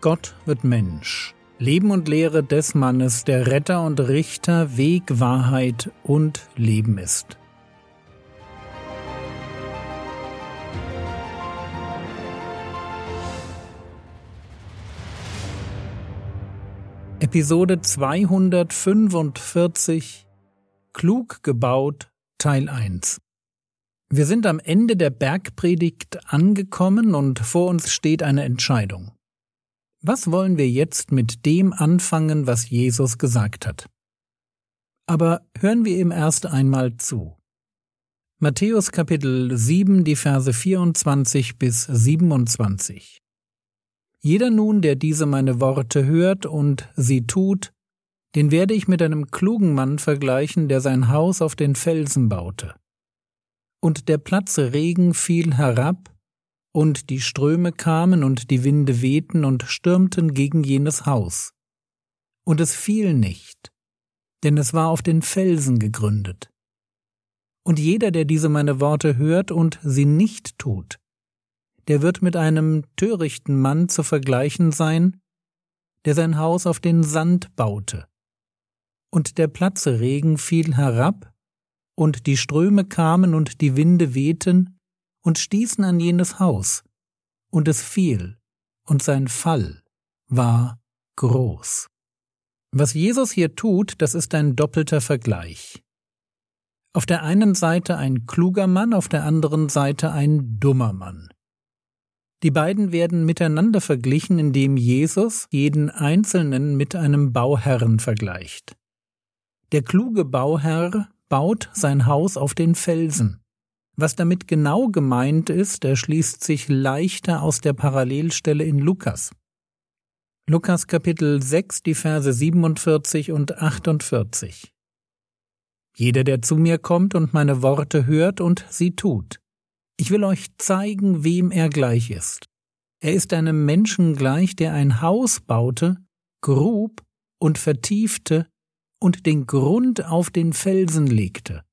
Gott wird Mensch. Leben und Lehre des Mannes, der Retter und Richter, Weg, Wahrheit und Leben ist. Episode 245 Klug gebaut Teil 1 Wir sind am Ende der Bergpredigt angekommen und vor uns steht eine Entscheidung. Was wollen wir jetzt mit dem anfangen, was Jesus gesagt hat? Aber hören wir ihm erst einmal zu. Matthäus Kapitel 7, die Verse 24 bis 27. Jeder nun, der diese meine Worte hört und sie tut, den werde ich mit einem klugen Mann vergleichen, der sein Haus auf den Felsen baute. Und der Platz Regen fiel herab, und die Ströme kamen und die Winde wehten und stürmten gegen jenes Haus. Und es fiel nicht, denn es war auf den Felsen gegründet. Und jeder, der diese meine Worte hört und sie nicht tut, der wird mit einem törichten Mann zu vergleichen sein, der sein Haus auf den Sand baute. Und der Platzregen fiel herab, und die Ströme kamen und die Winde wehten und stießen an jenes Haus, und es fiel, und sein Fall war groß. Was Jesus hier tut, das ist ein doppelter Vergleich. Auf der einen Seite ein kluger Mann, auf der anderen Seite ein dummer Mann. Die beiden werden miteinander verglichen, indem Jesus jeden Einzelnen mit einem Bauherrn vergleicht. Der kluge Bauherr baut sein Haus auf den Felsen. Was damit genau gemeint ist, erschließt sich leichter aus der Parallelstelle in Lukas. Lukas Kapitel 6, die Verse 47 und 48. Jeder, der zu mir kommt und meine Worte hört und sie tut. Ich will euch zeigen, wem er gleich ist. Er ist einem Menschen gleich, der ein Haus baute, grub und vertiefte und den Grund auf den Felsen legte.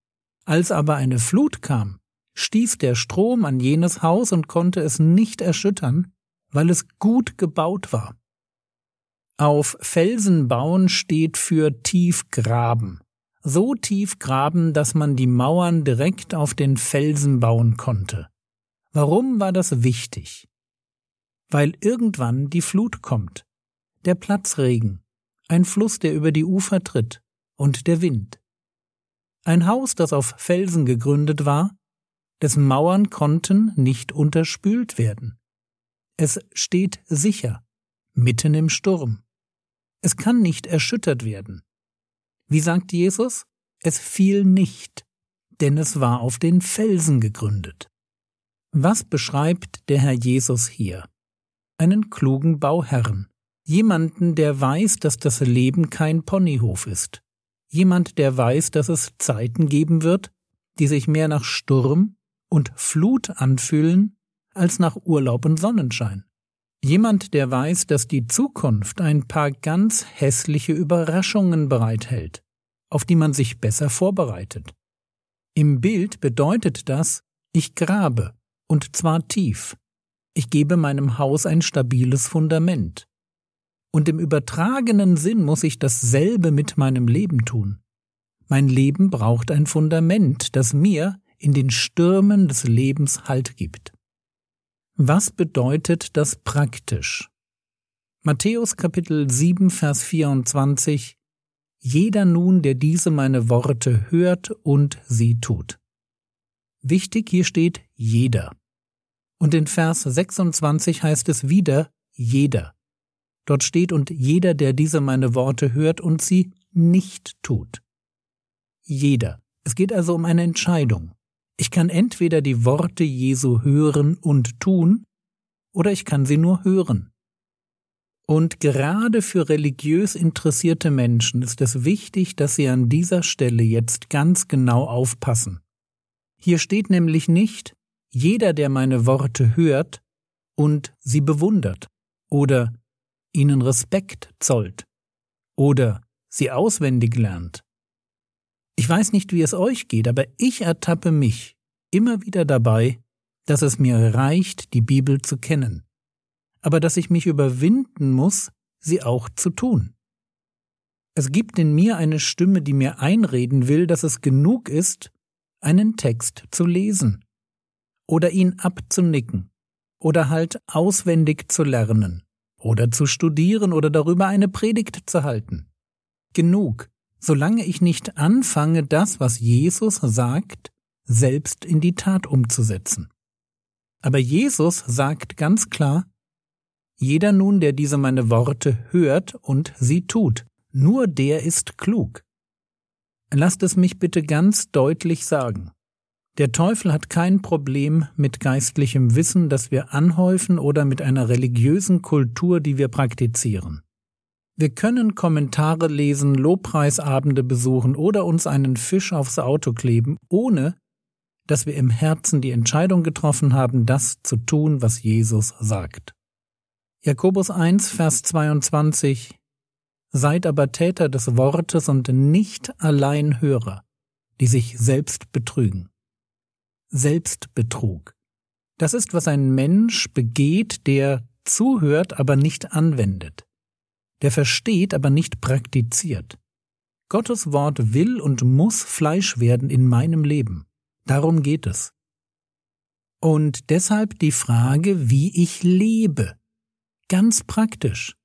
Als aber eine Flut kam, stieß der Strom an jenes Haus und konnte es nicht erschüttern, weil es gut gebaut war. Auf Felsen bauen steht für tief graben. So tief graben, dass man die Mauern direkt auf den Felsen bauen konnte. Warum war das wichtig? Weil irgendwann die Flut kommt, der Platzregen, ein Fluss, der über die Ufer tritt, und der Wind. Ein Haus, das auf Felsen gegründet war, dessen Mauern konnten nicht unterspült werden. Es steht sicher, mitten im Sturm. Es kann nicht erschüttert werden. Wie sagt Jesus? Es fiel nicht, denn es war auf den Felsen gegründet. Was beschreibt der Herr Jesus hier? Einen klugen Bauherrn, jemanden, der weiß, dass das Leben kein Ponyhof ist, jemand, der weiß, dass es Zeiten geben wird, die sich mehr nach Sturm und Flut anfühlen als nach Urlaub und Sonnenschein. Jemand, der weiß, dass die Zukunft ein paar ganz hässliche Überraschungen bereithält, auf die man sich besser vorbereitet. Im Bild bedeutet das, ich grabe, und zwar tief. Ich gebe meinem Haus ein stabiles Fundament. Und im übertragenen Sinn muss ich dasselbe mit meinem Leben tun. Mein Leben braucht ein Fundament, das mir in den Stürmen des Lebens Halt gibt. Was bedeutet das praktisch? Matthäus Kapitel 7 Vers 24 Jeder nun, der diese meine Worte hört und sie tut. Wichtig hier steht jeder. Und in Vers 26 heißt es wieder jeder. Dort steht und jeder, der diese meine Worte hört und sie nicht tut. Jeder. Es geht also um eine Entscheidung. Ich kann entweder die Worte Jesu hören und tun, oder ich kann sie nur hören. Und gerade für religiös interessierte Menschen ist es wichtig, dass sie an dieser Stelle jetzt ganz genau aufpassen. Hier steht nämlich nicht, jeder, der meine Worte hört und sie bewundert oder ihnen Respekt zollt oder sie auswendig lernt ich weiß nicht, wie es euch geht, aber ich ertappe mich immer wieder dabei, dass es mir reicht, die Bibel zu kennen. aber dass ich mich überwinden muss, sie auch zu tun. Es gibt in mir eine Stimme, die mir einreden will, dass es genug ist, einen Text zu lesen oder ihn abzunicken oder halt auswendig zu lernen oder zu studieren oder darüber eine Predigt zu halten. Genug, solange ich nicht anfange, das, was Jesus sagt, selbst in die Tat umzusetzen. Aber Jesus sagt ganz klar, jeder nun, der diese meine Worte hört und sie tut, nur der ist klug. Lasst es mich bitte ganz deutlich sagen. Der Teufel hat kein Problem mit geistlichem Wissen, das wir anhäufen oder mit einer religiösen Kultur, die wir praktizieren. Wir können Kommentare lesen, Lobpreisabende besuchen oder uns einen Fisch aufs Auto kleben, ohne dass wir im Herzen die Entscheidung getroffen haben, das zu tun, was Jesus sagt. Jakobus 1, Vers 22 Seid aber Täter des Wortes und nicht allein Hörer, die sich selbst betrügen. Selbstbetrug. Das ist, was ein Mensch begeht, der zuhört, aber nicht anwendet, der versteht, aber nicht praktiziert. Gottes Wort will und muss Fleisch werden in meinem Leben. Darum geht es. Und deshalb die Frage, wie ich lebe. Ganz praktisch.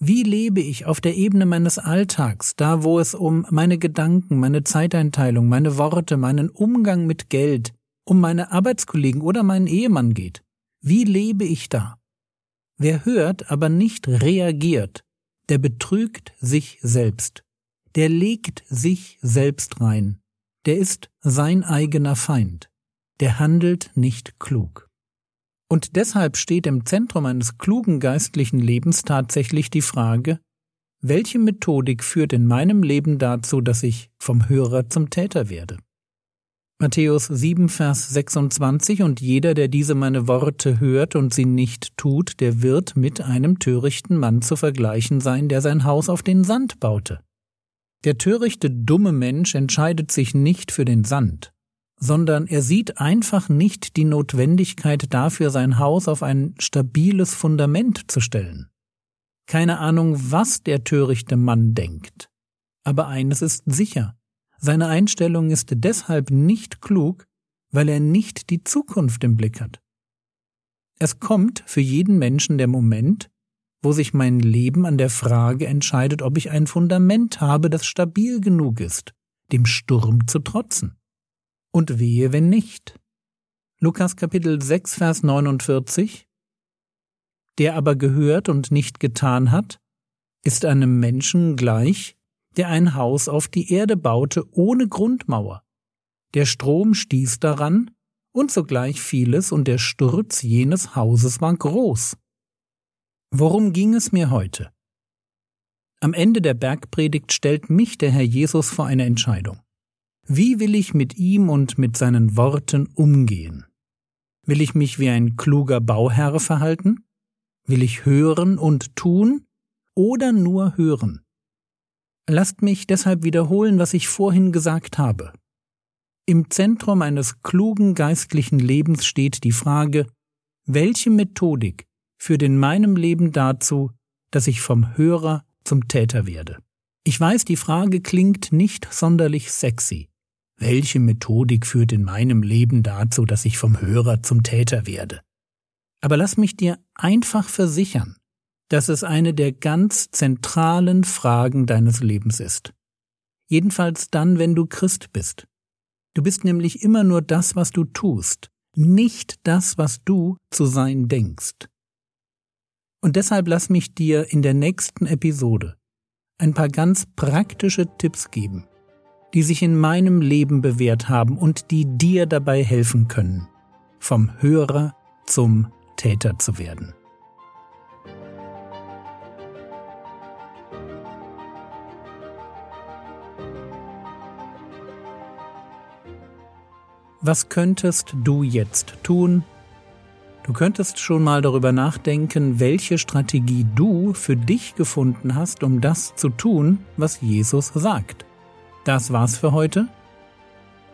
Wie lebe ich auf der Ebene meines Alltags, da wo es um meine Gedanken, meine Zeiteinteilung, meine Worte, meinen Umgang mit Geld, um meine Arbeitskollegen oder meinen Ehemann geht? Wie lebe ich da? Wer hört, aber nicht reagiert, der betrügt sich selbst. Der legt sich selbst rein. Der ist sein eigener Feind. Der handelt nicht klug. Und deshalb steht im Zentrum eines klugen geistlichen Lebens tatsächlich die Frage, welche Methodik führt in meinem Leben dazu, dass ich vom Hörer zum Täter werde? Matthäus 7, Vers 26 Und jeder, der diese meine Worte hört und sie nicht tut, der wird mit einem törichten Mann zu vergleichen sein, der sein Haus auf den Sand baute. Der törichte, dumme Mensch entscheidet sich nicht für den Sand, sondern er sieht einfach nicht die Notwendigkeit dafür, sein Haus auf ein stabiles Fundament zu stellen. Keine Ahnung, was der törichte Mann denkt. Aber eines ist sicher. Seine Einstellung ist deshalb nicht klug, weil er nicht die Zukunft im Blick hat. Es kommt für jeden Menschen der Moment, wo sich mein Leben an der Frage entscheidet, ob ich ein Fundament habe, das stabil genug ist, dem Sturm zu trotzen und wehe, wenn nicht. Lukas Kapitel 6, Vers 49 Der aber gehört und nicht getan hat, ist einem Menschen gleich, der ein Haus auf die Erde baute ohne Grundmauer. Der Strom stieß daran, und sogleich fiel es, und der Sturz jenes Hauses war groß. Worum ging es mir heute? Am Ende der Bergpredigt stellt mich der Herr Jesus vor eine Entscheidung. Wie will ich mit ihm und mit seinen Worten umgehen? Will ich mich wie ein kluger Bauherr verhalten? Will ich hören und tun oder nur hören? Lasst mich deshalb wiederholen, was ich vorhin gesagt habe. Im Zentrum eines klugen geistlichen Lebens steht die Frage, welche Methodik führt in meinem Leben dazu, dass ich vom Hörer zum Täter werde? Ich weiß, die Frage klingt nicht sonderlich sexy. Welche Methodik führt in meinem Leben dazu, dass ich vom Hörer zum Täter werde? Aber lass mich dir einfach versichern, dass es eine der ganz zentralen Fragen deines Lebens ist. Jedenfalls dann, wenn du Christ bist. Du bist nämlich immer nur das, was du tust, nicht das, was du zu sein denkst. Und deshalb lass mich dir in der nächsten Episode ein paar ganz praktische Tipps geben, die sich in meinem Leben bewährt haben und die dir dabei helfen können, vom Hörer zum Täter zu werden. Was könntest du jetzt tun? Du könntest schon mal darüber nachdenken, welche Strategie du für dich gefunden hast, um das zu tun, was Jesus sagt. Das war's für heute.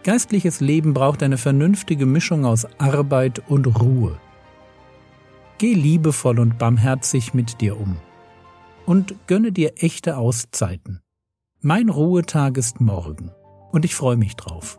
Geistliches Leben braucht eine vernünftige Mischung aus Arbeit und Ruhe. Geh liebevoll und barmherzig mit dir um. Und gönne dir echte Auszeiten. Mein Ruhetag ist morgen, und ich freue mich drauf.